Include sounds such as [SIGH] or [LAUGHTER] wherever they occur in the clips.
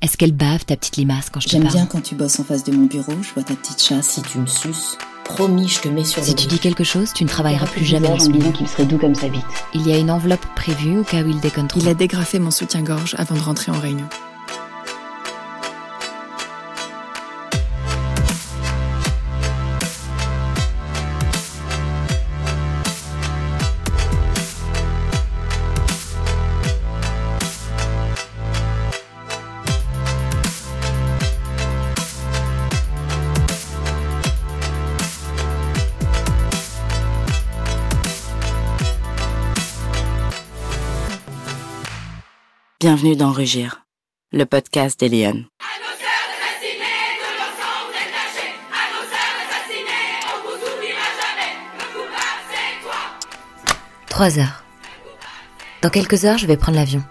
Est-ce qu'elle bave ta petite limace quand je te J'aime parle bien quand tu bosses en face de mon bureau, je vois ta petite chasse. Si tu me suces, promis, je te mets sur Si le tu dis quelque chose, tu ne travailleras plus jamais dans ce milieu. qu'il serait doux comme sa bite. Il y a une enveloppe prévue au cas où il déconne trop. Il a dégrafé mon soutien-gorge avant de rentrer en réunion. Bienvenue dans Rugir, le podcast d'Eliane. Trois heures. Dans quelques heures, je vais prendre l'avion.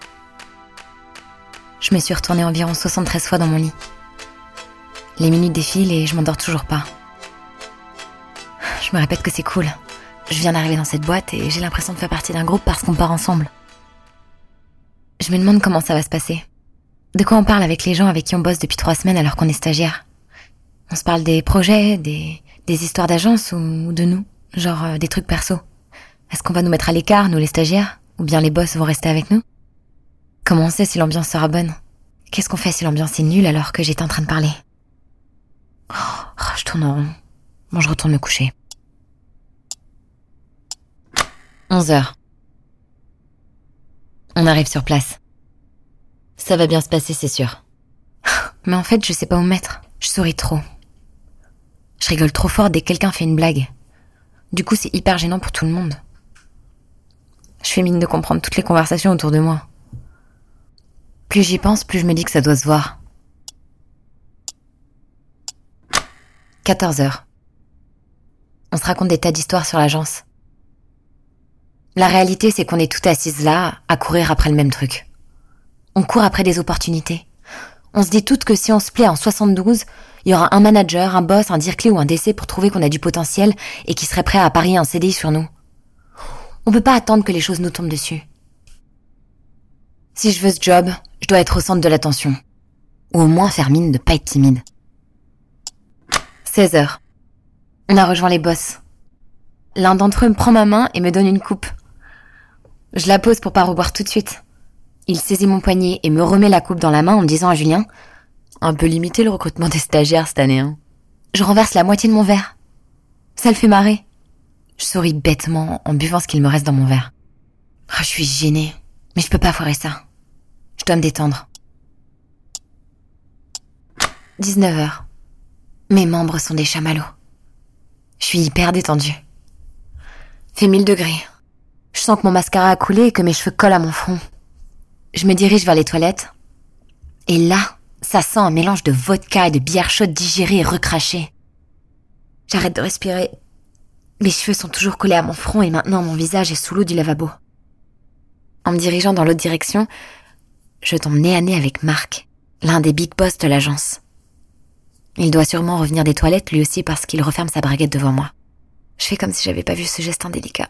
Je me suis retournée environ 73 fois dans mon lit. Les minutes défilent et je m'endors toujours pas. Je me répète que c'est cool. Je viens d'arriver dans cette boîte et j'ai l'impression de faire partie d'un groupe parce qu'on part ensemble. Je me demande comment ça va se passer. De quoi on parle avec les gens avec qui on bosse depuis trois semaines alors qu'on est stagiaire? On se parle des projets, des, des histoires d'agence ou de nous, genre euh, des trucs perso. Est-ce qu'on va nous mettre à l'écart, nous les stagiaires? Ou bien les boss vont rester avec nous? Comment on sait si l'ambiance sera bonne? Qu'est-ce qu'on fait si l'ambiance est nulle alors que j'étais en train de parler? Oh, oh, Je tourne en rond. Bon, je retourne me coucher. 11 heures. On arrive sur place. Ça va bien se passer, c'est sûr. [LAUGHS] Mais en fait, je sais pas où me mettre. Je souris trop. Je rigole trop fort dès que quelqu'un fait une blague. Du coup, c'est hyper gênant pour tout le monde. Je fais mine de comprendre toutes les conversations autour de moi. Plus j'y pense, plus je me dis que ça doit se voir. 14 heures. On se raconte des tas d'histoires sur l'agence. La réalité, c'est qu'on est toutes assises là, à courir après le même truc. On court après des opportunités. On se dit toutes que si on se plaît en 72, il y aura un manager, un boss, un dire-clé ou un décès pour trouver qu'on a du potentiel et qui serait prêt à parier un CDI sur nous. On peut pas attendre que les choses nous tombent dessus. Si je veux ce job, je dois être au centre de l'attention. Ou au moins faire mine de pas être timide. 16 heures. On a rejoint les boss. L'un d'entre eux me prend ma main et me donne une coupe. Je la pose pour pas reboire tout de suite. Il saisit mon poignet et me remet la coupe dans la main en me disant à Julien Un peu limité le recrutement des stagiaires cette année, hein. Je renverse la moitié de mon verre. Ça le fait marrer. Je souris bêtement en buvant ce qu'il me reste dans mon verre. Ah, je suis gênée, mais je peux pas foirer ça. Je dois me détendre. 19 heures. Mes membres sont des chamallows. Je suis hyper détendue. Fait 1000 degrés. Je sens que mon mascara a coulé et que mes cheveux collent à mon front. Je me dirige vers les toilettes. Et là, ça sent un mélange de vodka et de bière chaude digérée et recrachée. J'arrête de respirer. Mes cheveux sont toujours collés à mon front et maintenant mon visage est sous l'eau du lavabo. En me dirigeant dans l'autre direction, je tombe nez à nez avec Marc, l'un des big boss de l'agence. Il doit sûrement revenir des toilettes lui aussi parce qu'il referme sa braguette devant moi. Je fais comme si j'avais pas vu ce geste indélicat.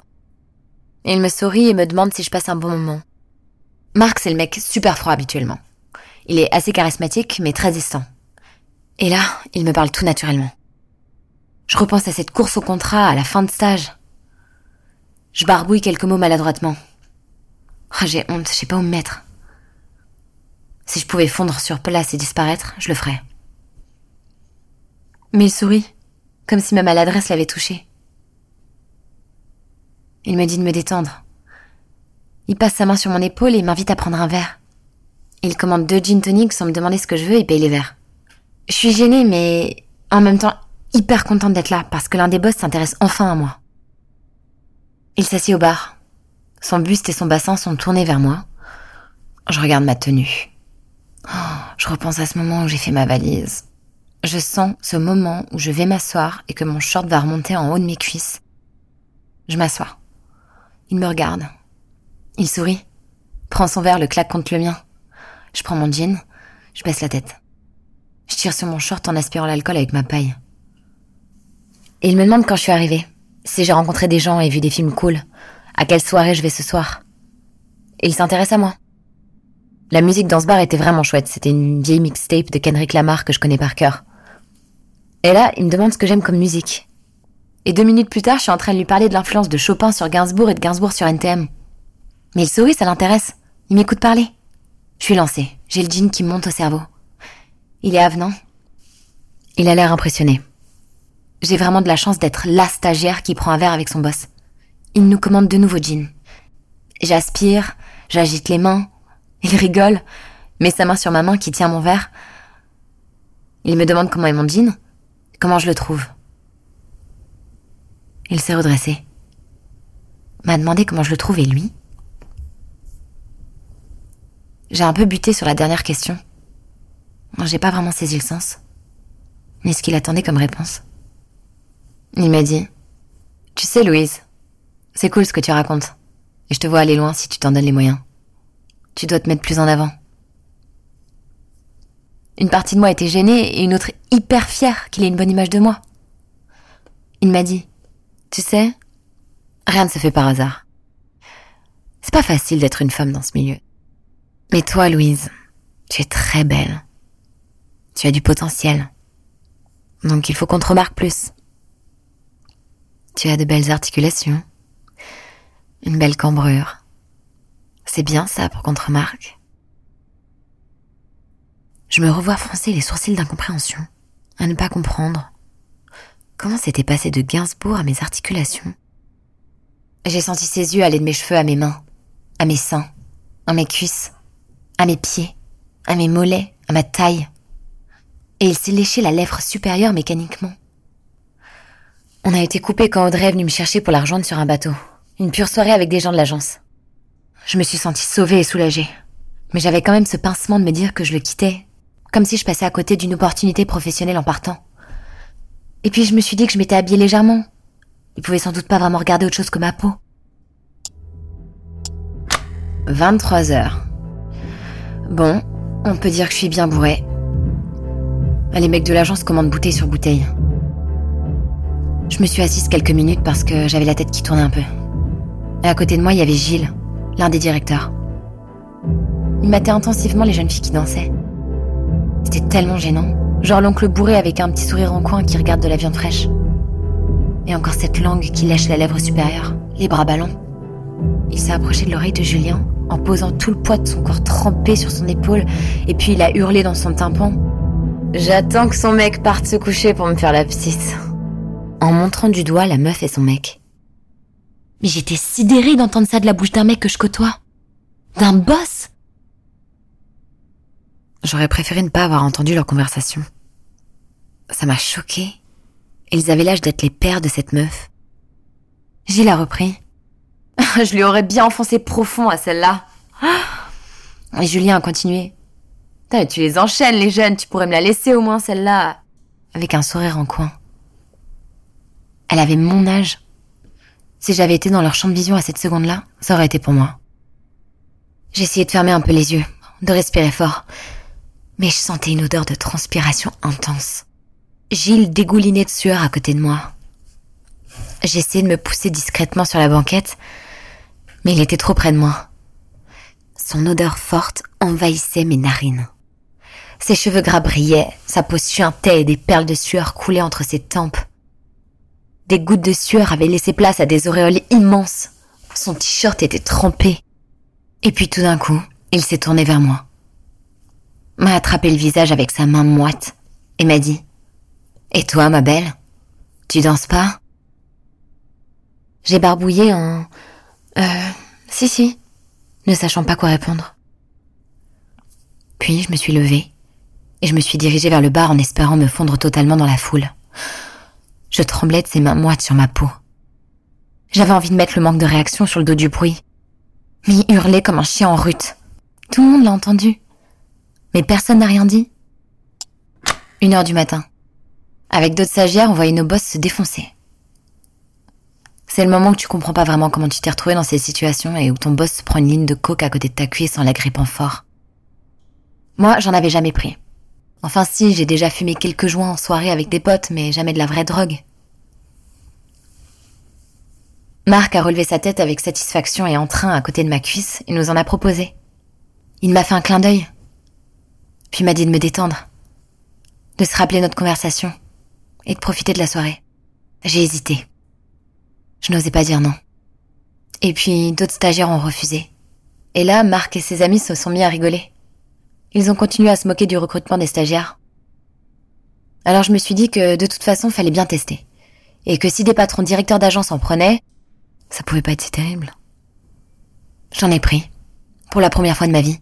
Il me sourit et me demande si je passe un bon moment. Marc, c'est le mec super froid habituellement. Il est assez charismatique, mais très distant. Et là, il me parle tout naturellement. Je repense à cette course au contrat à la fin de stage. Je barbouille quelques mots maladroitement. Ah, j'ai honte, je sais pas où me mettre. Si je pouvais fondre sur place et disparaître, je le ferais. Mais il sourit, comme si ma maladresse l'avait touché. Il me dit de me détendre. Il passe sa main sur mon épaule et m'invite à prendre un verre. Il commande deux gin tonics sans me demander ce que je veux et paye les verres. Je suis gênée, mais en même temps hyper contente d'être là parce que l'un des boss s'intéresse enfin à moi. Il s'assied au bar. Son buste et son bassin sont tournés vers moi. Je regarde ma tenue. Oh, je repense à ce moment où j'ai fait ma valise. Je sens ce moment où je vais m'asseoir et que mon short va remonter en haut de mes cuisses. Je m'assois. Il me regarde. Il sourit. Prend son verre, le claque contre le mien. Je prends mon jean. Je baisse la tête. Je tire sur mon short en aspirant l'alcool avec ma paille. Et il me demande quand je suis arrivée. Si j'ai rencontré des gens et vu des films cool. À quelle soirée je vais ce soir? Et il s'intéresse à moi. La musique dans ce bar était vraiment chouette. C'était une vieille mixtape de Kendrick Lamar que je connais par cœur. Et là, il me demande ce que j'aime comme musique. Et deux minutes plus tard, je suis en train de lui parler de l'influence de Chopin sur Gainsbourg et de Gainsbourg sur NTM. Mais il sourit, ça l'intéresse. Il m'écoute parler. Je suis lancée. J'ai le jean qui monte au cerveau. Il est avenant. Il a l'air impressionné. J'ai vraiment de la chance d'être la stagiaire qui prend un verre avec son boss. Il nous commande de nouveaux jeans. J'aspire, j'agite les mains. Il rigole, met sa main sur ma main qui tient mon verre. Il me demande comment est mon jean, comment je le trouve. Il s'est redressé. M'a demandé comment je le trouve et lui. J'ai un peu buté sur la dernière question. J'ai pas vraiment saisi le sens. Ni ce qu'il attendait comme réponse. Il m'a dit Tu sais, Louise, c'est cool ce que tu racontes. Et je te vois aller loin si tu t'en donnes les moyens. Tu dois te mettre plus en avant. Une partie de moi était gênée et une autre hyper fière qu'il ait une bonne image de moi. Il m'a dit Tu sais, rien ne se fait par hasard. C'est pas facile d'être une femme dans ce milieu. Mais toi, Louise, tu es très belle. Tu as du potentiel. Donc il faut qu'on te remarque plus. Tu as de belles articulations. Une belle cambrure. C'est bien ça pour qu'on te remarque. Je me revois froncer les sourcils d'incompréhension, à ne pas comprendre. Comment s'était passé de Gainsbourg à mes articulations? J'ai senti ses yeux aller de mes cheveux à mes mains, à mes seins, à mes cuisses à mes pieds, à mes mollets, à ma taille. Et il s'est léché la lèvre supérieure mécaniquement. On a été coupé quand Audrey est venue me chercher pour la rejoindre sur un bateau. Une pure soirée avec des gens de l'agence. Je me suis sentie sauvée et soulagée. Mais j'avais quand même ce pincement de me dire que je le quittais, comme si je passais à côté d'une opportunité professionnelle en partant. Et puis je me suis dit que je m'étais habillée légèrement. Il pouvait sans doute pas vraiment regarder autre chose que ma peau. 23 heures. Bon, on peut dire que je suis bien bourré. Les mecs de l'agence commandent bouteille sur bouteille. Je me suis assise quelques minutes parce que j'avais la tête qui tournait un peu. Et à côté de moi, il y avait Gilles, l'un des directeurs. Il matait intensivement les jeunes filles qui dansaient. C'était tellement gênant. Genre l'oncle bourré avec un petit sourire en coin qui regarde de la viande fraîche. Et encore cette langue qui lèche la lèvre supérieure, les bras ballants. Il s'est approché de l'oreille de Julien en posant tout le poids de son corps trempé sur son épaule, et puis il a hurlé dans son tympan. J'attends que son mec parte se coucher pour me faire la petite. En montrant du doigt la meuf et son mec. Mais j'étais sidérée d'entendre ça de la bouche d'un mec que je côtoie. D'un boss J'aurais préféré ne pas avoir entendu leur conversation. Ça m'a choquée. Ils avaient l'âge d'être les pères de cette meuf. Gilles a repris. [LAUGHS] je lui aurais bien enfoncé profond à celle-là. [GASPS] Et Julien a continué. tu les enchaînes, les jeunes, tu pourrais me la laisser au moins celle-là. Avec un sourire en coin. Elle avait mon âge. Si j'avais été dans leur champ de vision à cette seconde-là, ça aurait été pour moi. J'ai essayé de fermer un peu les yeux, de respirer fort. Mais je sentais une odeur de transpiration intense. Gilles dégoulinait de sueur à côté de moi. J'essayais de me pousser discrètement sur la banquette, mais il était trop près de moi. Son odeur forte envahissait mes narines. Ses cheveux gras brillaient, sa peau suintait et des perles de sueur coulaient entre ses tempes. Des gouttes de sueur avaient laissé place à des auréoles immenses. Son t-shirt était trempé. Et puis tout d'un coup, il s'est tourné vers moi. M'a attrapé le visage avec sa main moite et m'a dit Et toi, ma belle Tu danses pas? J'ai barbouillé en euh, si, si, ne sachant pas quoi répondre. Puis je me suis levée et je me suis dirigée vers le bar en espérant me fondre totalement dans la foule. Je tremblais de ses mains moites sur ma peau. J'avais envie de mettre le manque de réaction sur le dos du bruit. Mais il comme un chien en rute. Tout le monde l'a entendu. Mais personne n'a rien dit. Une heure du matin. Avec d'autres stagiaires, on voyait nos boss se défoncer. C'est le moment où tu comprends pas vraiment comment tu t'es retrouvé dans ces situations et où ton boss prend une ligne de coke à côté de ta cuisse en la grippant fort. Moi, j'en avais jamais pris. Enfin si, j'ai déjà fumé quelques joints en soirée avec des potes, mais jamais de la vraie drogue. Marc a relevé sa tête avec satisfaction et entrain à côté de ma cuisse et nous en a proposé. Il m'a fait un clin d'œil, puis m'a dit de me détendre, de se rappeler notre conversation et de profiter de la soirée. J'ai hésité. Je n'osais pas dire non. Et puis d'autres stagiaires ont refusé. Et là, Marc et ses amis se sont mis à rigoler. Ils ont continué à se moquer du recrutement des stagiaires. Alors je me suis dit que de toute façon, fallait bien tester. Et que si des patrons directeurs d'agence en prenaient, ça pouvait pas être si terrible. J'en ai pris. Pour la première fois de ma vie.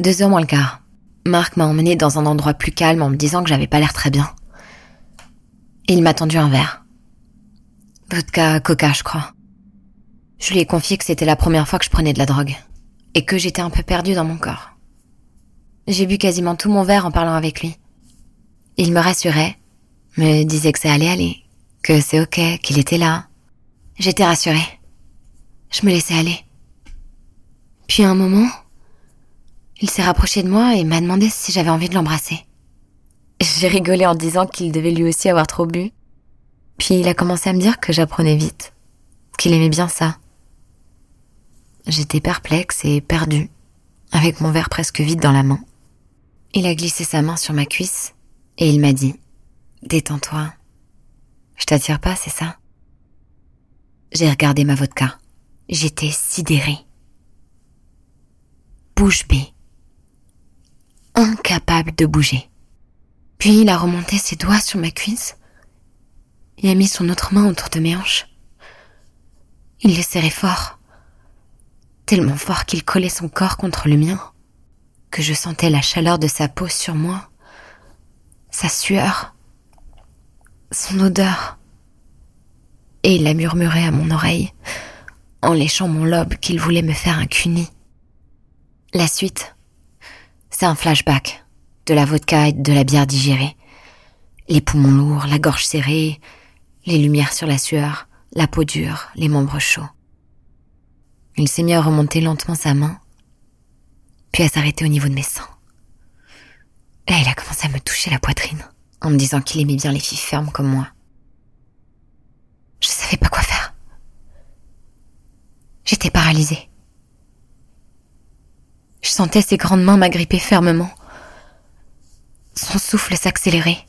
Deux heures moins le quart. Marc m'a emmené dans un endroit plus calme en me disant que j'avais pas l'air très bien. Il m'a tendu un verre. Vodka coca, je crois. Je lui ai confié que c'était la première fois que je prenais de la drogue. Et que j'étais un peu perdue dans mon corps. J'ai bu quasiment tout mon verre en parlant avec lui. Il me rassurait, me disait que ça allait aller, que c'est ok, qu'il était là. J'étais rassurée. Je me laissais aller. Puis un moment, il s'est rapproché de moi et m'a demandé si j'avais envie de l'embrasser. J'ai rigolé en disant qu'il devait lui aussi avoir trop bu. Puis il a commencé à me dire que j'apprenais vite, qu'il aimait bien ça. J'étais perplexe et perdue, avec mon verre presque vide dans la main. Il a glissé sa main sur ma cuisse et il m'a dit Détends-toi. Je t'attire pas, c'est ça? J'ai regardé ma vodka. J'étais sidérée. Bouche bée. Incapable de bouger. Puis il a remonté ses doigts sur ma cuisse et a mis son autre main autour de mes hanches. Il les serrait fort, tellement fort qu'il collait son corps contre le mien, que je sentais la chaleur de sa peau sur moi, sa sueur, son odeur. Et il a murmuré à mon oreille, en léchant mon lobe, qu'il voulait me faire un cuni. La suite, c'est un flashback de la vodka et de la bière digérée. Les poumons lourds, la gorge serrée, les lumières sur la sueur, la peau dure, les membres chauds. Il s'est mis à remonter lentement sa main, puis à s'arrêter au niveau de mes seins. Et il a commencé à me toucher la poitrine, en me disant qu'il aimait bien les filles fermes comme moi. Je savais pas quoi faire. J'étais paralysée. Je sentais ses grandes mains m'agripper fermement. Son souffle s'accélérait.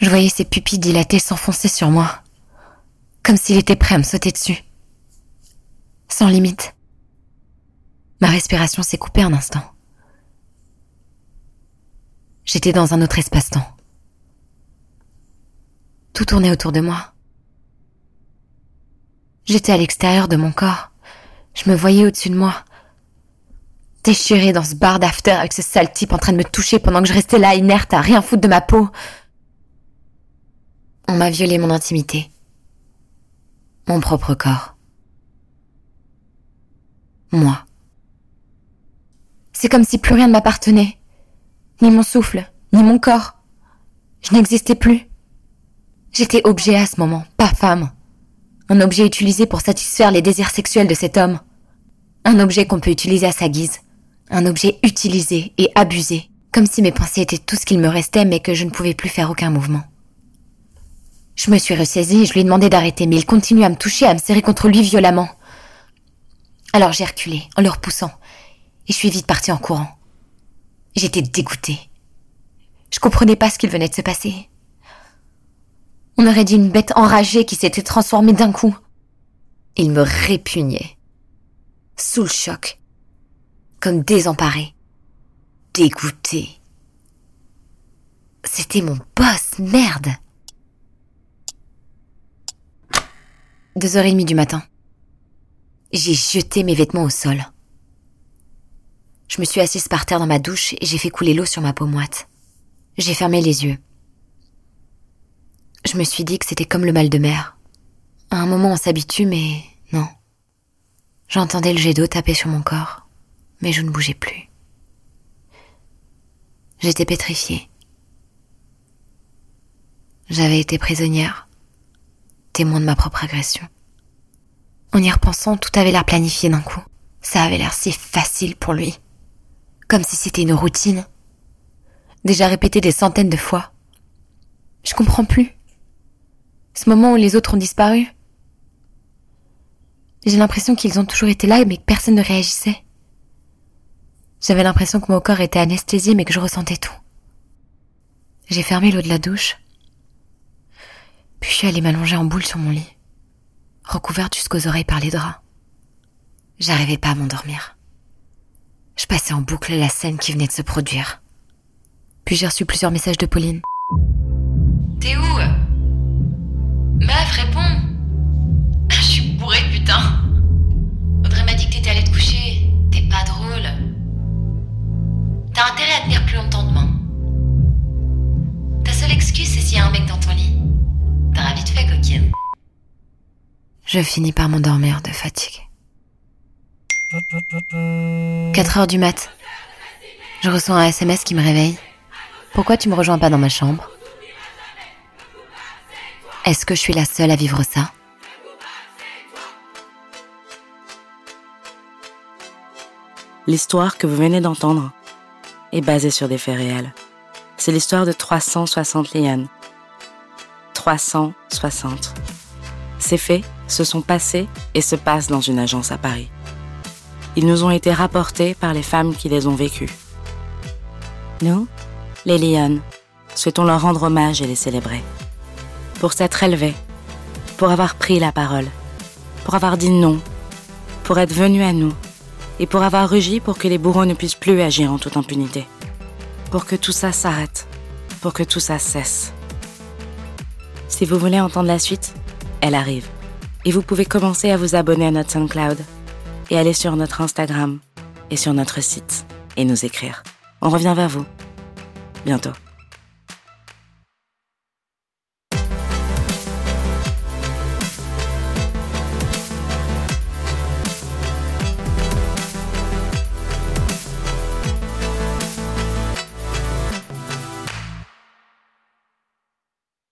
Je voyais ses pupilles dilatées s'enfoncer sur moi, comme s'il était prêt à me sauter dessus. Sans limite. Ma respiration s'est coupée un instant. J'étais dans un autre espace-temps. Tout tournait autour de moi. J'étais à l'extérieur de mon corps. Je me voyais au-dessus de moi. Déchirée dans ce bar d'after avec ce sale type en train de me toucher pendant que je restais là inerte à rien foutre de ma peau. On m'a violé mon intimité. Mon propre corps. Moi. C'est comme si plus rien ne m'appartenait. Ni mon souffle, ni mon corps. Je n'existais plus. J'étais objet à ce moment, pas femme. Un objet utilisé pour satisfaire les désirs sexuels de cet homme. Un objet qu'on peut utiliser à sa guise. Un objet utilisé et abusé. Comme si mes pensées étaient tout ce qu'il me restait mais que je ne pouvais plus faire aucun mouvement. Je me suis ressaisie et je lui ai demandé d'arrêter, mais il continue à me toucher, à me serrer contre lui violemment. Alors j'ai reculé, en le repoussant, et je suis vite partie en courant. J'étais dégoûtée. Je comprenais pas ce qu'il venait de se passer. On aurait dit une bête enragée qui s'était transformée d'un coup. Il me répugnait. Sous le choc. Comme désemparé. Dégoûté. C'était mon boss, merde. Deux heures et demie du matin. J'ai jeté mes vêtements au sol. Je me suis assise par terre dans ma douche et j'ai fait couler l'eau sur ma peau moite. J'ai fermé les yeux. Je me suis dit que c'était comme le mal de mer. À un moment on s'habitue, mais non. J'entendais le jet d'eau taper sur mon corps, mais je ne bougeais plus. J'étais pétrifiée. J'avais été prisonnière témoin de ma propre agression. En y repensant, tout avait l'air planifié d'un coup. Ça avait l'air si facile pour lui. Comme si c'était une routine. Déjà répété des centaines de fois. Je comprends plus. Ce moment où les autres ont disparu. J'ai l'impression qu'ils ont toujours été là, mais que personne ne réagissait. J'avais l'impression que mon corps était anesthésié, mais que je ressentais tout. J'ai fermé l'eau de la douche. Puis je suis allée m'allonger en boule sur mon lit, recouverte jusqu'aux oreilles par les draps. J'arrivais pas à m'endormir. Je passais en boucle la scène qui venait de se produire. Puis j'ai reçu plusieurs messages de Pauline. T'es où? Meuf, réponds tenir plus longtemps demain. Ta seule excuse, c'est s'il y a un mec dans ton lit. T'auras vite fait, coquine. Je finis par m'endormir de fatigue. 4 heures du mat. Je reçois un SMS qui me réveille. Pourquoi tu me rejoins pas dans ma chambre? Est-ce que je suis la seule à vivre ça? L'histoire que vous venez d'entendre est basée sur des faits réels. C'est l'histoire de 360 lianes. 360. Ces faits se sont passés et se passent dans une agence à Paris. Ils nous ont été rapportés par les femmes qui les ont vécus. Nous, les Lyon, souhaitons leur rendre hommage et les célébrer. Pour s'être élevés, pour avoir pris la parole, pour avoir dit non, pour être venus à nous et pour avoir rugi pour que les bourreaux ne puissent plus agir en toute impunité. Pour que tout ça s'arrête, pour que tout ça cesse. Si vous voulez entendre la suite, elle arrive. Et vous pouvez commencer à vous abonner à notre SoundCloud et aller sur notre Instagram et sur notre site et nous écrire. On revient vers vous. Bientôt.